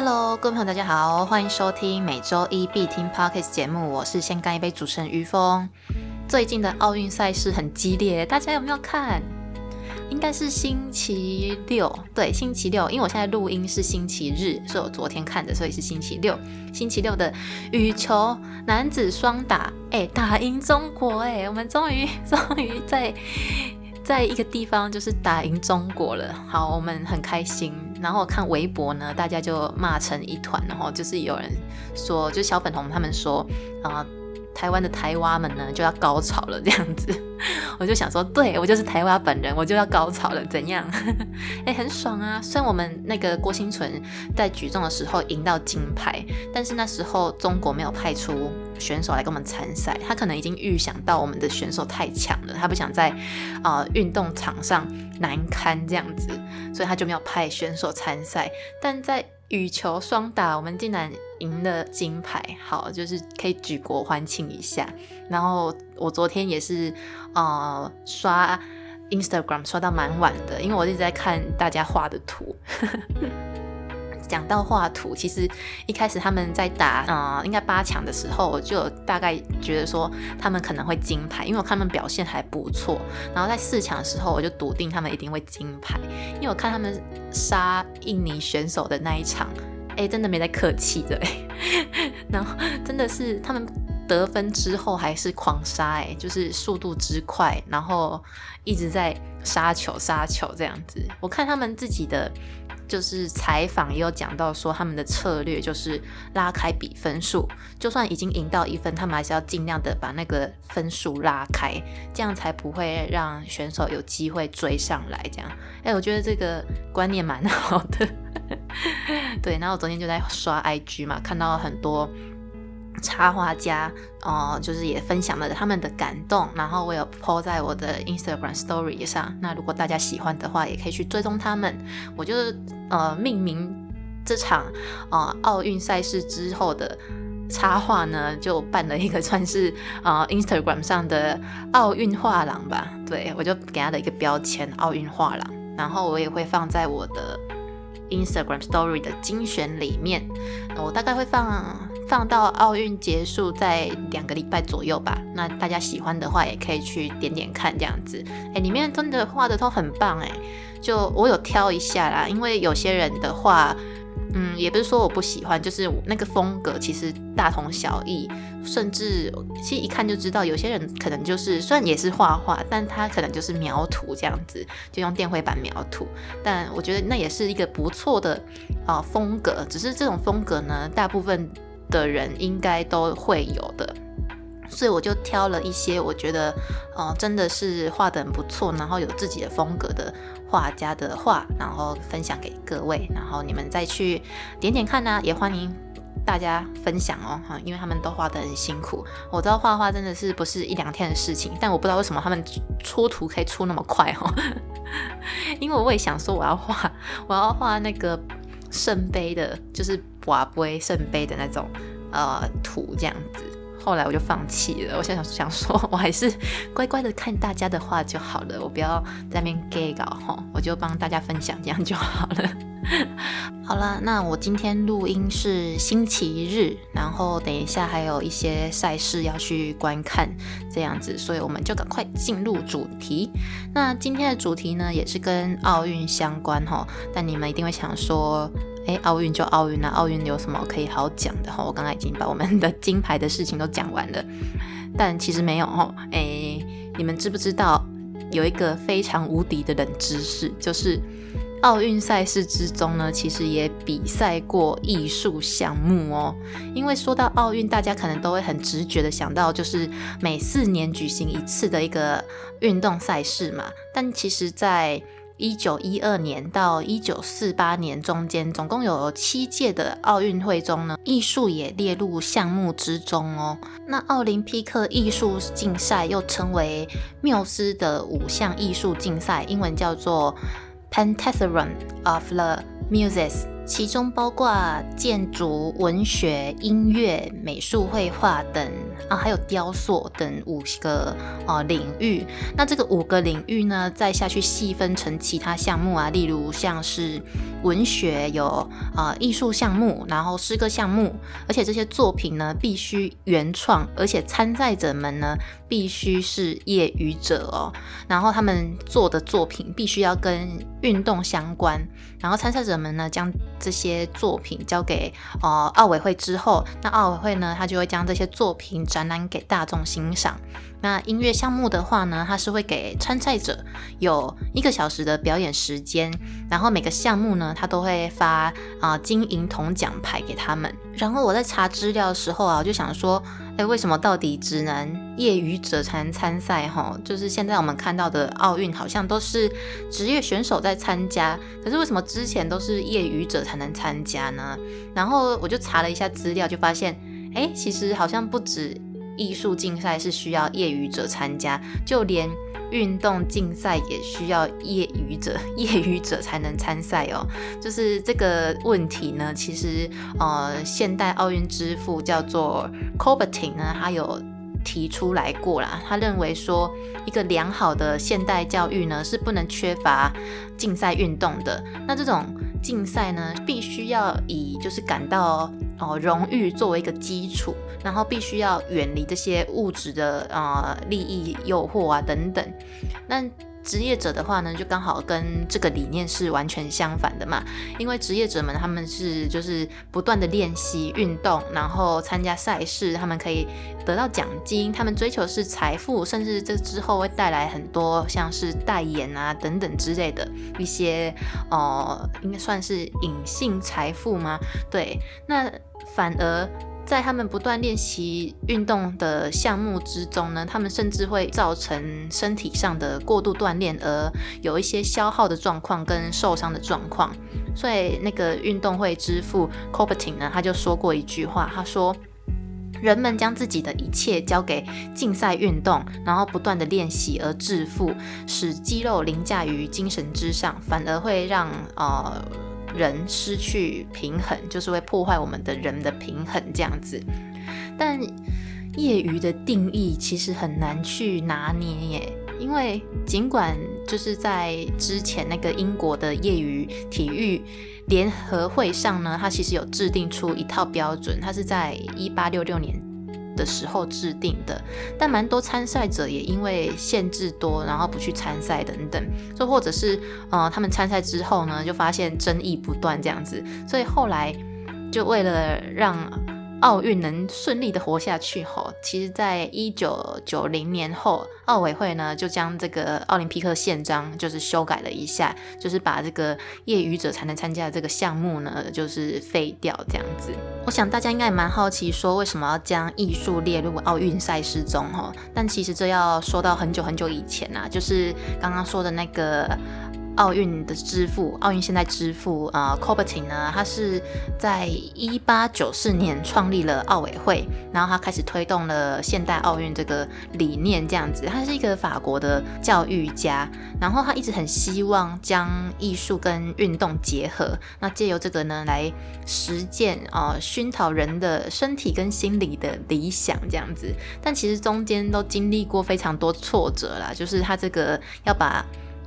Hello，各位朋友，大家好，欢迎收听每周一必听 Podcast 节目，我是先干一杯主持人于峰。最近的奥运赛事很激烈，大家有没有看？应该是星期六，对，星期六，因为我现在录音是星期日，是我昨天看的，所以是星期六。星期六的羽球男子双打，哎，打赢中国，哎，我们终于 终于在在一个地方就是打赢中国了，好，我们很开心。然后看微博呢，大家就骂成一团，然后就是有人说，就小粉红他们说，啊。台湾的台蛙们呢就要高潮了，这样子，我就想说，对我就是台湾本人，我就要高潮了，怎样？哎，很爽啊！虽然我们那个郭新存在举重的时候赢到金牌，但是那时候中国没有派出选手来跟我们参赛，他可能已经预想到我们的选手太强了，他不想在啊运动场上难堪这样子，所以他就没有派选手参赛。但在羽球双打，我们竟然赢了金牌，好，就是可以举国欢庆一下。然后我昨天也是，呃，刷 Instagram 刷到蛮晚的，因为我一直在看大家画的图。讲到画图，其实一开始他们在打，呃，应该八强的时候，我就大概觉得说他们可能会金牌，因为我看他们表现还不错。然后在四强的时候，我就笃定他们一定会金牌，因为我看他们杀印尼选手的那一场，哎，真的没在客气的，然后真的是他们得分之后还是狂杀，哎，就是速度之快，然后一直在杀球杀球这样子。我看他们自己的。就是采访也有讲到说，他们的策略就是拉开比分数，就算已经赢到一分，他们还是要尽量的把那个分数拉开，这样才不会让选手有机会追上来。这样，哎，我觉得这个观念蛮好的。对，然后我昨天就在刷 IG 嘛，看到很多。插画家，哦，就是也分享了他们的感动，然后我有 po 在我的 Instagram Story 上。那如果大家喜欢的话，也可以去追踪他们。我就是呃命名这场呃奥运赛事之后的插画呢，就办了一个算是呃 Instagram 上的奥运画廊吧。对我就给他的一个标签奥运画廊，然后我也会放在我的 Instagram Story 的精选里面。我大概会放。放到奥运结束在两个礼拜左右吧。那大家喜欢的话，也可以去点点看这样子。哎，里面真的画的都很棒哎。就我有挑一下啦，因为有些人的话，嗯，也不是说我不喜欢，就是那个风格其实大同小异。甚至其实一看就知道，有些人可能就是虽然也是画画，但他可能就是描图这样子，就用电绘板描图。但我觉得那也是一个不错的啊风格。只是这种风格呢，大部分。的人应该都会有的，所以我就挑了一些我觉得，哦，真的是画的很不错，然后有自己的风格的画家的画，然后分享给各位，然后你们再去点点看呢，也欢迎大家分享哦，哈，因为他们都画的很辛苦，我知道画画真的是不是一两天的事情，但我不知道为什么他们出图可以出那么快哦，因为我也想说我要画，我要画那个。圣杯的，就是瓦杯圣杯的那种呃图这样子，后来我就放弃了。我想想想说，我还是乖乖的看大家的话就好了，我不要在那边 gay 搞哈，我就帮大家分享这样就好了。好了，那我今天录音是星期日，然后等一下还有一些赛事要去观看，这样子，所以我们就赶快进入主题。那今天的主题呢，也是跟奥运相关哈，但你们一定会想说，哎，奥运就奥运啊，奥运有什么可以好讲的哈？我刚刚已经把我们的金牌的事情都讲完了，但其实没有哈，哎，你们知不知道有一个非常无敌的冷知识，就是。奥运赛事之中呢，其实也比赛过艺术项目哦。因为说到奥运，大家可能都会很直觉的想到，就是每四年举行一次的一个运动赛事嘛。但其实，在一九一二年到一九四八年中间，总共有七届的奥运会中呢，艺术也列入项目之中哦。那奥林匹克艺术竞赛又称为缪斯的五项艺术竞赛，英文叫做。Pentathlon of the Muses，其中包括建筑、文学、音乐、美术、绘画等啊，还有雕塑等五个啊领域。那这个五个领域呢，再下去细分成其他项目啊，例如像是文学有啊艺术项目，然后诗歌项目，而且这些作品呢必须原创，而且参赛者们呢必须是业余者哦，然后他们做的作品必须要跟运动相关，然后参赛者们呢将这些作品交给呃奥委会之后，那奥委会呢，他就会将这些作品展览给大众欣赏。那音乐项目的话呢，它是会给参赛者有一个小时的表演时间，然后每个项目呢，它都会发啊金银铜奖牌给他们。然后我在查资料的时候啊，我就想说，哎，为什么到底只能业余者才能参赛？哈，就是现在我们看到的奥运好像都是职业选手在参加，可是为什么之前都是业余者才能参加呢？然后我就查了一下资料，就发现，哎，其实好像不止。艺术竞赛是需要业余者参加，就连运动竞赛也需要业余者，业余者才能参赛哦。就是这个问题呢，其实呃，现代奥运之父叫做 c o b e r t i n 呢，他有提出来过啦。他认为说，一个良好的现代教育呢，是不能缺乏竞赛运动的。那这种竞赛呢，必须要以就是感到哦荣誉作为一个基础。然后必须要远离这些物质的呃利益诱惑啊等等。那职业者的话呢，就刚好跟这个理念是完全相反的嘛。因为职业者们他们是就是不断的练习运动，然后参加赛事，他们可以得到奖金，他们追求是财富，甚至这之后会带来很多像是代言啊等等之类的一些呃，应该算是隐性财富吗？对，那反而。在他们不断练习运动的项目之中呢，他们甚至会造成身体上的过度锻炼，而有一些消耗的状况跟受伤的状况。所以那个运动会之父 c o p e r t i n 呢，他就说过一句话，他说：“人们将自己的一切交给竞赛运动，然后不断的练习而致富，使肌肉凌驾于精神之上，反而会让呃。”人失去平衡，就是会破坏我们的人的平衡这样子。但业余的定义其实很难去拿捏耶，因为尽管就是在之前那个英国的业余体育联合会上呢，它其实有制定出一套标准，它是在一八六六年。的时候制定的，但蛮多参赛者也因为限制多，然后不去参赛等等，就或者是呃，他们参赛之后呢，就发现争议不断这样子，所以后来就为了让。奥运能顺利的活下去吼，其实，在一九九零年后，奥委会呢就将这个奥林匹克宪章就是修改了一下，就是把这个业余者才能参加的这个项目呢，就是废掉这样子。我想大家应该也蛮好奇，说为什么要将艺术列入奥运赛事中吼？但其实这要说到很久很久以前啊，就是刚刚说的那个。奥运的之父，奥运现代之父啊 c o b e r t i n 呢，他是在一八九四年创立了奥委会，然后他开始推动了现代奥运这个理念，这样子。他是一个法国的教育家，然后他一直很希望将艺术跟运动结合，那借由这个呢来实践啊，熏陶人的身体跟心理的理想，这样子。但其实中间都经历过非常多挫折啦，就是他这个要把。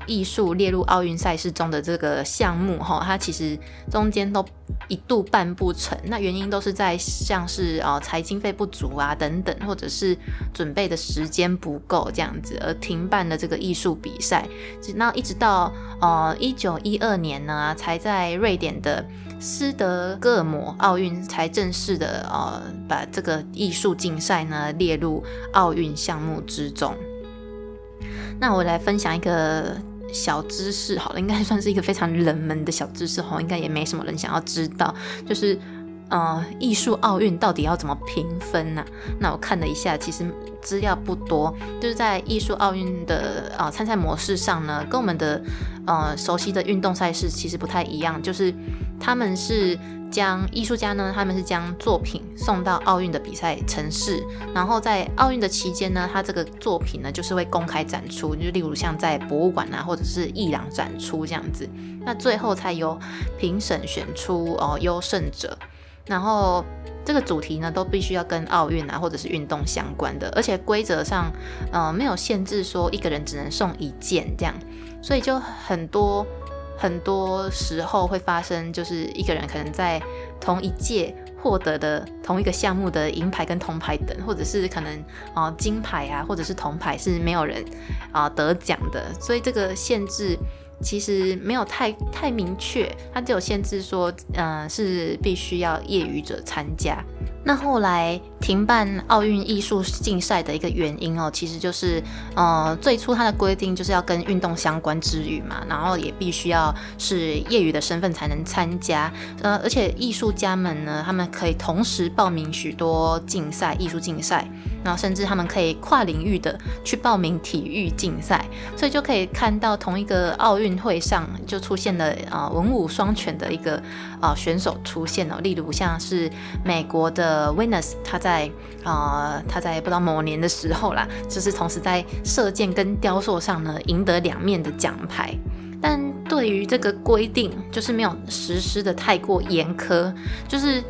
艺术列入奥运赛事中的这个项目，哈，它其实中间都一度办不成。那原因都是在像是哦财经费不足啊等等，或者是准备的时间不够这样子，而停办了这个艺术比赛。那一直到呃一九一二年呢，才在瑞典的斯德哥尔摩奥运才正式的呃把这个艺术竞赛呢列入奥运项目之中。那我来分享一个。小知识好了，应该算是一个非常冷门的小知识哈，应该也没什么人想要知道。就是，呃，艺术奥运到底要怎么评分呢？那我看了一下，其实资料不多，就是在艺术奥运的啊参赛模式上呢，跟我们的呃熟悉的运动赛事其实不太一样，就是他们是。将艺术家呢，他们是将作品送到奥运的比赛城市，然后在奥运的期间呢，他这个作品呢就是会公开展出，就例如像在博物馆啊，或者是艺廊展出这样子。那最后才由评审选出哦优胜者，然后这个主题呢都必须要跟奥运啊或者是运动相关的，而且规则上呃没有限制说一个人只能送一件这样，所以就很多。很多时候会发生，就是一个人可能在同一届获得的同一个项目的银牌跟铜牌等，或者是可能啊金牌啊，或者是铜牌是没有人啊得奖的，所以这个限制。其实没有太太明确，它只有限制说，嗯，是必须要业余者参加。那后来停办奥运艺术竞赛的一个原因哦，其实就是，呃，最初它的规定就是要跟运动相关之余嘛，然后也必须要是业余的身份才能参加。呃，而且艺术家们呢，他们可以同时报名许多竞赛，艺术竞赛。然后甚至他们可以跨领域的去报名体育竞赛，所以就可以看到同一个奥运会上就出现了啊文武双全的一个啊选手出现了，例如像是美国的 Venus，他在在啊他在不知道某年的时候啦，就是同时在射箭跟雕塑上呢赢得两面的奖牌，但对于这个规定就是没有实施的太过严苛，就是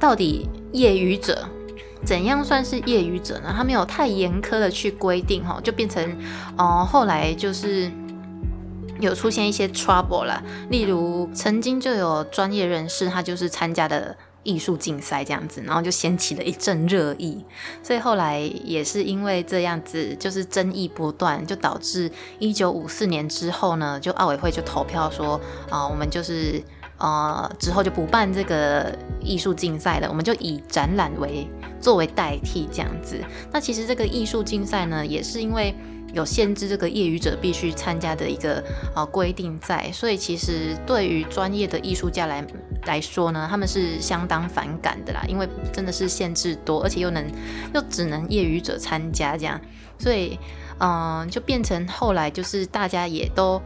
到底业余者。怎样算是业余者呢？他没有太严苛的去规定，哈，就变成，哦，后来就是有出现一些 trouble 了。例如，曾经就有专业人士，他就是参加的艺术竞赛这样子，然后就掀起了一阵热议。所以后来也是因为这样子，就是争议不断，就导致一九五四年之后呢，就奥委会就投票说，啊，我们就是。呃，之后就不办这个艺术竞赛了，我们就以展览为作为代替这样子。那其实这个艺术竞赛呢，也是因为有限制这个业余者必须参加的一个呃规定在，所以其实对于专业的艺术家来来说呢，他们是相当反感的啦，因为真的是限制多，而且又能又只能业余者参加这样，所以嗯，就变成后来就是大家也都。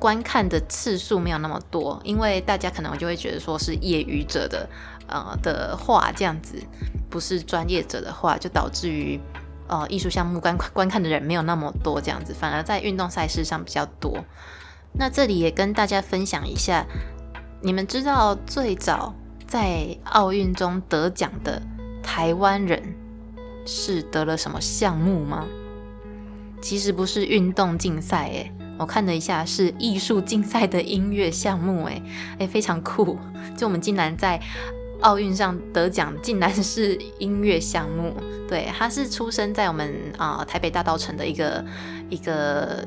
观看的次数没有那么多，因为大家可能就会觉得说是业余者的呃的话这样子，不是专业者的话，就导致于呃艺术项目观观看的人没有那么多这样子，反而在运动赛事上比较多。那这里也跟大家分享一下，你们知道最早在奥运中得奖的台湾人是得了什么项目吗？其实不是运动竞赛，诶，我看了一下，是艺术竞赛的音乐项目，哎哎，非常酷！就我们竟然在奥运上得奖，竟然是音乐项目。对，他是出生在我们啊台北大道城的一个一个。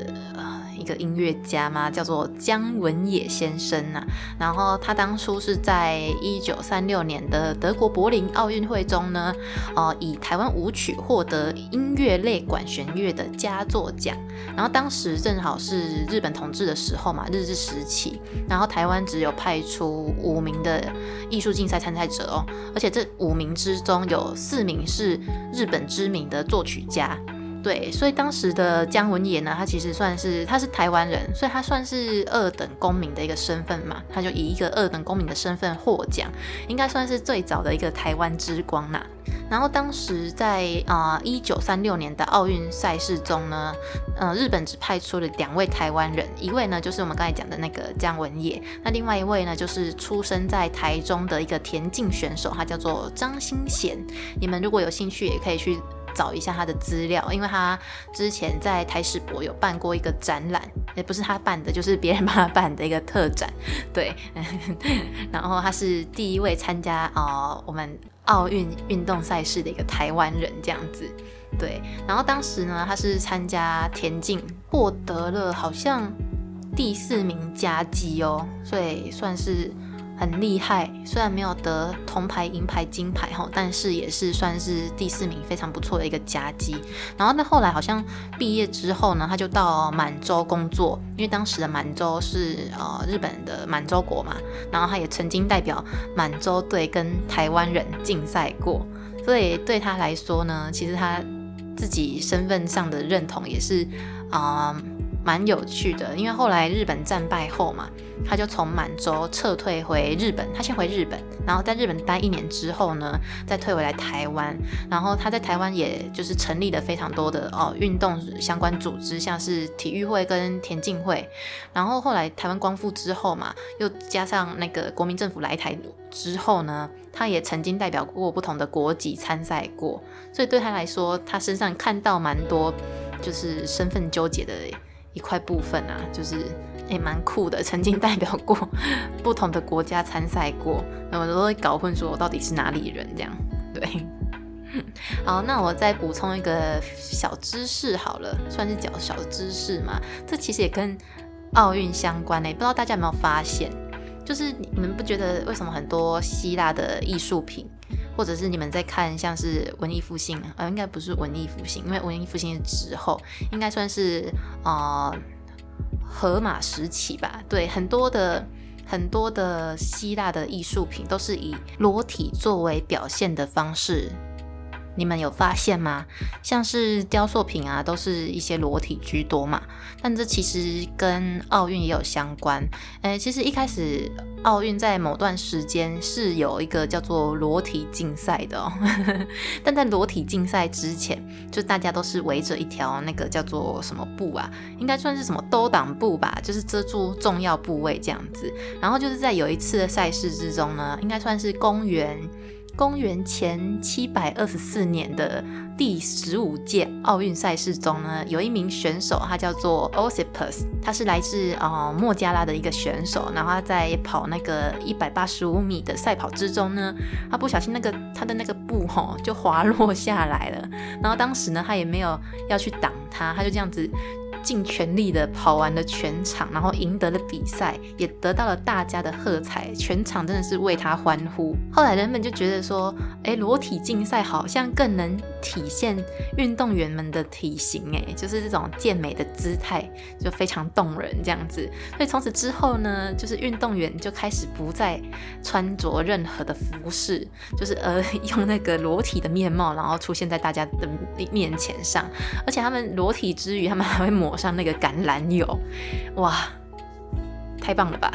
一个音乐家嘛，叫做姜文野先生呐。然后他当初是在一九三六年的德国柏林奥运会中呢，呃，以台湾舞曲获得音乐类管弦乐的佳作奖。然后当时正好是日本统治的时候嘛，日治时期。然后台湾只有派出五名的艺术竞赛参赛者哦，而且这五名之中有四名是日本知名的作曲家。对，所以当时的姜文野呢，他其实算是他是台湾人，所以他算是二等公民的一个身份嘛，他就以一个二等公民的身份获奖，应该算是最早的一个台湾之光呐。然后当时在啊一九三六年的奥运赛事中呢，呃，日本只派出了两位台湾人，一位呢就是我们刚才讲的那个姜文野，那另外一位呢就是出生在台中的一个田径选手，他叫做张新贤。你们如果有兴趣，也可以去。找一下他的资料，因为他之前在台史博有办过一个展览，也不是他办的，就是别人帮他办的一个特展。对，然后他是第一位参加啊我们奥运运动赛事的一个台湾人这样子。对，然后当时呢，他是参加田径，获得了好像第四名佳绩哦，所以算是很厉害，虽然没有得铜牌、银牌、金牌哈，但是也是算是第四名，非常不错的一个佳绩。然后那，后来好像毕业之后呢，他就到满洲工作，因为当时的满洲是呃日本的满洲国嘛。然后他也曾经代表满洲队跟台湾人竞赛过，所以对他来说呢，其实他自己身份上的认同也是啊。蛮有趣的，因为后来日本战败后嘛，他就从满洲撤退回日本。他先回日本，然后在日本待一年之后呢，再退回来台湾。然后他在台湾也就是成立了非常多的哦运动相关组织，像是体育会跟田径会。然后后来台湾光复之后嘛，又加上那个国民政府来台之后呢，他也曾经代表过不同的国籍参赛过。所以对他来说，他身上看到蛮多就是身份纠结的。一块部分啊，就是也蛮酷的，曾经代表过不同的国家参赛过，那我都会搞混，说我到底是哪里人这样。对，好，那我再补充一个小知识好了，算是小小知识嘛。这其实也跟奥运相关呢，不知道大家有没有发现，就是你们不觉得为什么很多希腊的艺术品？或者是你们在看像是文艺复兴，呃，应该不是文艺复兴，因为文艺复兴是之后，应该算是呃荷马时期吧。对，很多的很多的希腊的艺术品都是以裸体作为表现的方式。你们有发现吗？像是雕塑品啊，都是一些裸体居多嘛。但这其实跟奥运也有相关。诶，其实一开始奥运在某段时间是有一个叫做裸体竞赛的哦。但在裸体竞赛之前，就大家都是围着一条那个叫做什么布啊，应该算是什么兜挡布吧，就是遮住重要部位这样子。然后就是在有一次的赛事之中呢，应该算是公元。公元前七百二十四年的第十五届奥运赛事中呢，有一名选手，他叫做 Osipus，他是来自呃莫加拉的一个选手。然后他在跑那个一百八十五米的赛跑之中呢，他不小心那个他的那个布吼就滑落下来了。然后当时呢，他也没有要去挡他，他就这样子。尽全力的跑完了全场，然后赢得了比赛，也得到了大家的喝彩，全场真的是为他欢呼。后来人们就觉得说，哎，裸体竞赛好像更能体现运动员们的体型，哎，就是这种健美的姿态就非常动人这样子。所以从此之后呢，就是运动员就开始不再穿着任何的服饰，就是呃 用那个裸体的面貌，然后出现在大家的面前上，而且他们裸体之余，他们还会抹。抹上那个橄榄油，哇，太棒了吧！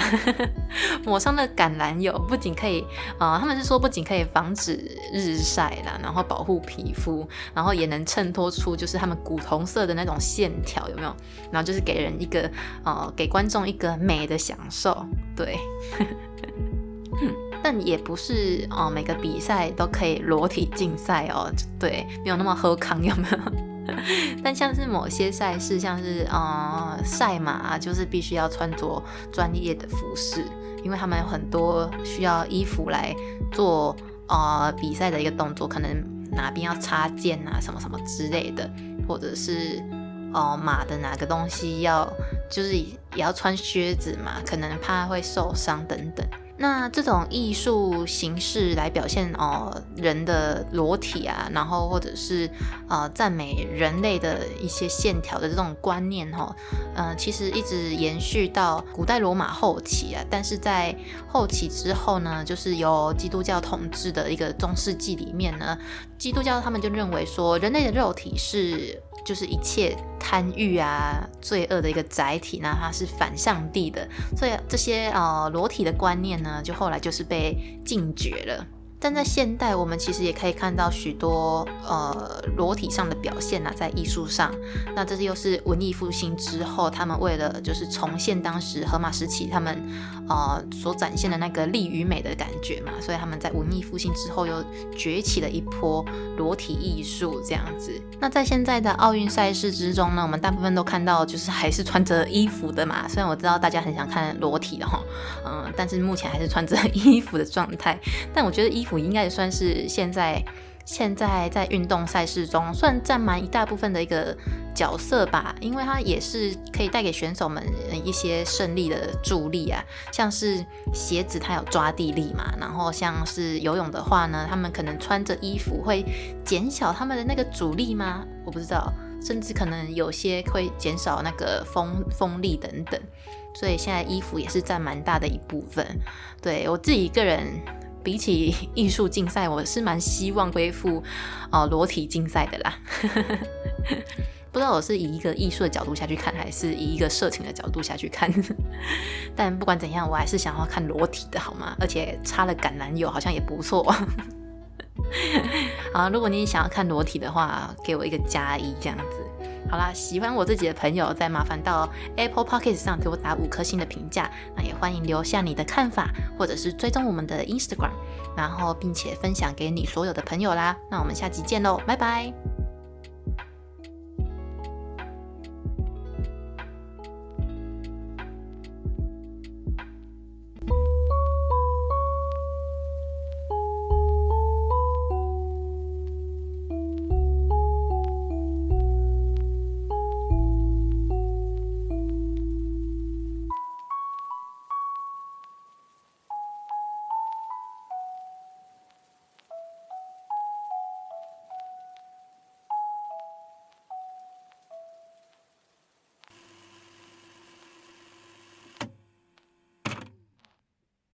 抹上那橄榄油，不仅可以啊，他们是说不仅可以防止日晒啦，然后保护皮肤，然后也能衬托出就是他们古铜色的那种线条，有没有？然后就是给人一个呃，给观众一个美的享受，对。但也不是哦，每个比赛都可以裸体竞赛哦，对，没有那么喝康，有没有？但像是某些赛事，像是呃赛马，就是必须要穿着专业的服饰，因为他们有很多需要衣服来做呃比赛的一个动作，可能哪边要插件啊，什么什么之类的，或者是哦马的哪个东西要就是也要穿靴子嘛，可能怕会受伤等等。那这种艺术形式来表现哦人的裸体啊，然后或者是呃赞美人类的一些线条的这种观念哈，嗯，其实一直延续到古代罗马后期啊，但是在后期之后呢，就是由基督教统治的一个中世纪里面呢，基督教他们就认为说人类的肉体是。就是一切贪欲啊、罪恶的一个载体，那它是反上帝的，所以这些呃裸体的观念呢，就后来就是被禁绝了。但在现代，我们其实也可以看到许多呃裸体上的表现呐，在艺术上。那这是又是文艺复兴之后，他们为了就是重现当时荷马时期他们呃所展现的那个力与美的感觉嘛，所以他们在文艺复兴之后又崛起了一波裸体艺术这样子。那在现在的奥运赛事之中呢，我们大部分都看到就是还是穿着衣服的嘛。虽然我知道大家很想看裸体的哈，嗯，但是目前还是穿着 衣服的状态。但我觉得衣应该也算是现在现在在运动赛事中算占蛮一大部分的一个角色吧，因为它也是可以带给选手们一些胜利的助力啊。像是鞋子它有抓地力嘛，然后像是游泳的话呢，他们可能穿着衣服会减小他们的那个阻力吗？我不知道，甚至可能有些会减少那个风风力等等。所以现在衣服也是占蛮大的一部分。对我自己一个人。比起艺术竞赛，我是蛮希望恢复哦裸体竞赛的啦。不知道我是以一个艺术的角度下去看，还是以一个色情的角度下去看。但不管怎样，我还是想要看裸体的好吗？而且插了橄榄油好像也不错。啊，如果你想要看裸体的话，给我一个加一这样子。好啦，喜欢我自己的朋友，再麻烦到 Apple p o c k e t 上给我打五颗星的评价。那也欢迎留下你的看法，或者是追踪我们的 Instagram，然后并且分享给你所有的朋友啦。那我们下集见喽，拜拜。